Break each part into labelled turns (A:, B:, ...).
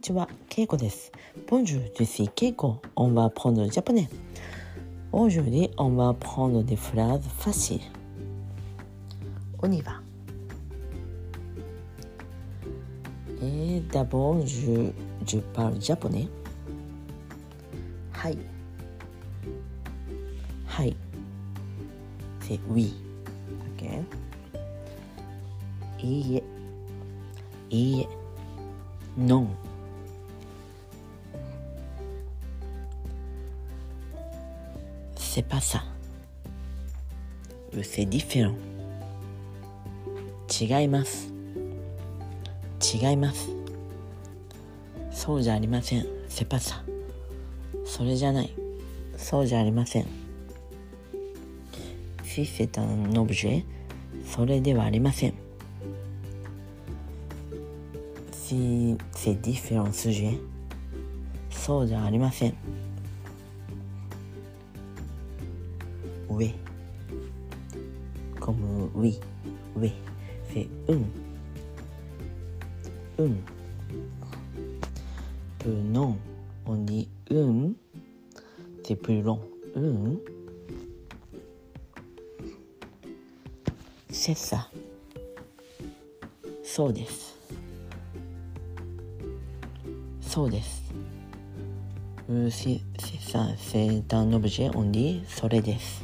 A: ちは、ケイコです。Bonjour, je suis Keiko. On va apprendre le japonais. Aujourd'hui, on va apprendre des phrases faciles. On y va. Et d'abord, je, je parle japonais. はい。はい。C'est oui. OK? いいえ。いいえ。Non. c'est pas ça. C'est そうじゃありません。セパサ。それじゃない。そうじゃありません。シセタンノブジェ。それではありません。シセディフェロンスジェ。そうじゃありません。上 como we we せうんうプノンオニうんせプロンうんセッサそうですそうですうせさ生誕の無事オンリーそれです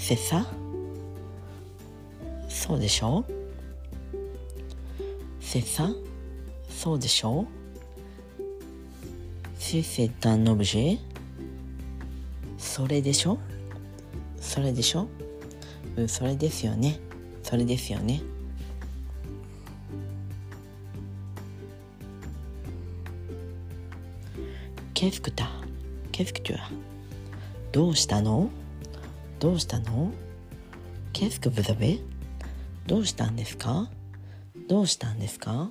A: せさそうでしょ？せさそうでしょ？せせたのぶじそれでしょ？それでしょ？うそれですよね。それですよね。ケスクタケスクチュアどうしたの？どうしたの Qu'est-ce que vous avez? どうしたんですかどうしたんですか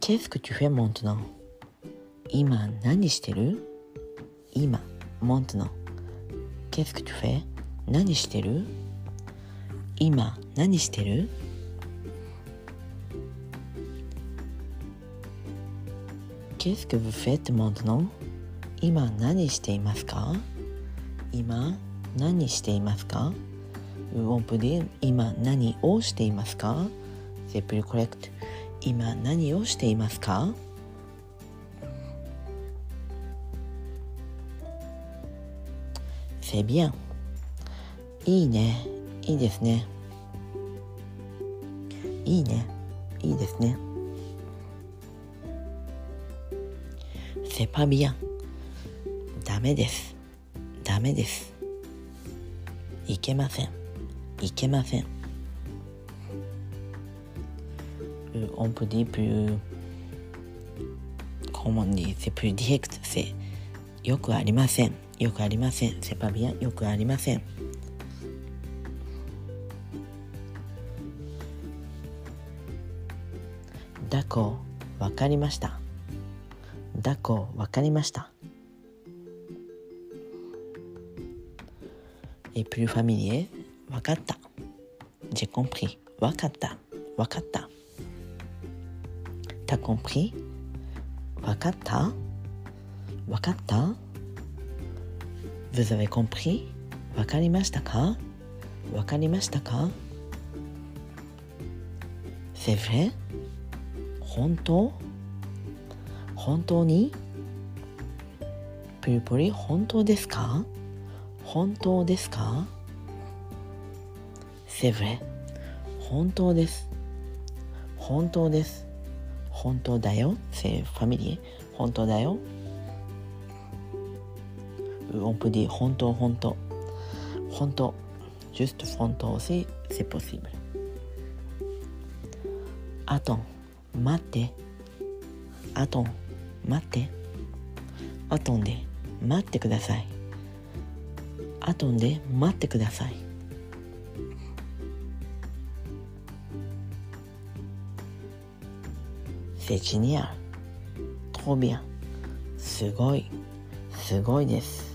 A: Qu'est-ce que tu fais maintenant? 今何してる今 maintenant Qu'est-ce que tu fais? 何してる今何してる Qu'est-ce que vous faites maintenant? 今何していますか？今何していますか？On peut dire 今何をしていますか？C'est plus correct 今何をしていますか？C'est bien いいね。いいですね。いいね。いいですね。C'est pas bien ダメです。ダメです。いけません。いけません。オンプディプコモンディセプリディエクトセよくありません。よくありません。セパビアよくありません。だこわかりました。だこわかりました。Et plus familier わかった J'ai compris わかったわかった T'as compris わかったわかった Vous avez compris わかりましたかわかりましたか C'est vrai 本当本当にプリプリ本当ですか本当ですか？セブレ。本当です。本当です。本当だよ。セファミリー。本当だよ。ウオンプ本当本当。本当。ジュストフォントセセポシブルあと待って。あと待って。あとんで。待ってください。アトンで待ってください。セチニアトビアすごいすごいです。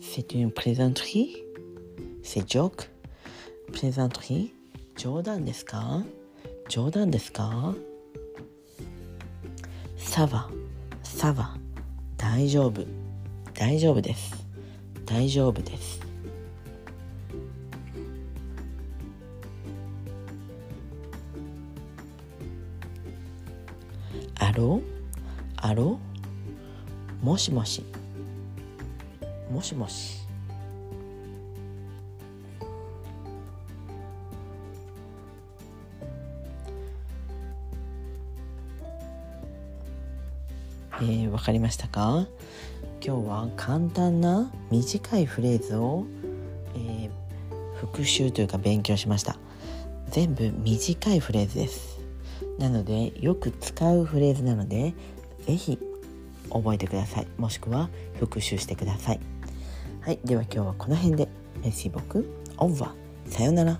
A: C'est une plaisanterie? C'est joke? プレゼントリー冗談ですか冗談ですかサバ。サバ。大丈夫。大丈夫です。大丈夫です。アロアロもしもし。もしもし。えー、分かりましたか？今日は簡単な短いフレーズを、えー、復習というか勉強しました。全部短いフレーズです。なのでよく使うフレーズなので是非覚えてください。もしくは復習してください。はいでは今日はこの辺で。メッシー僕オンワさようなら。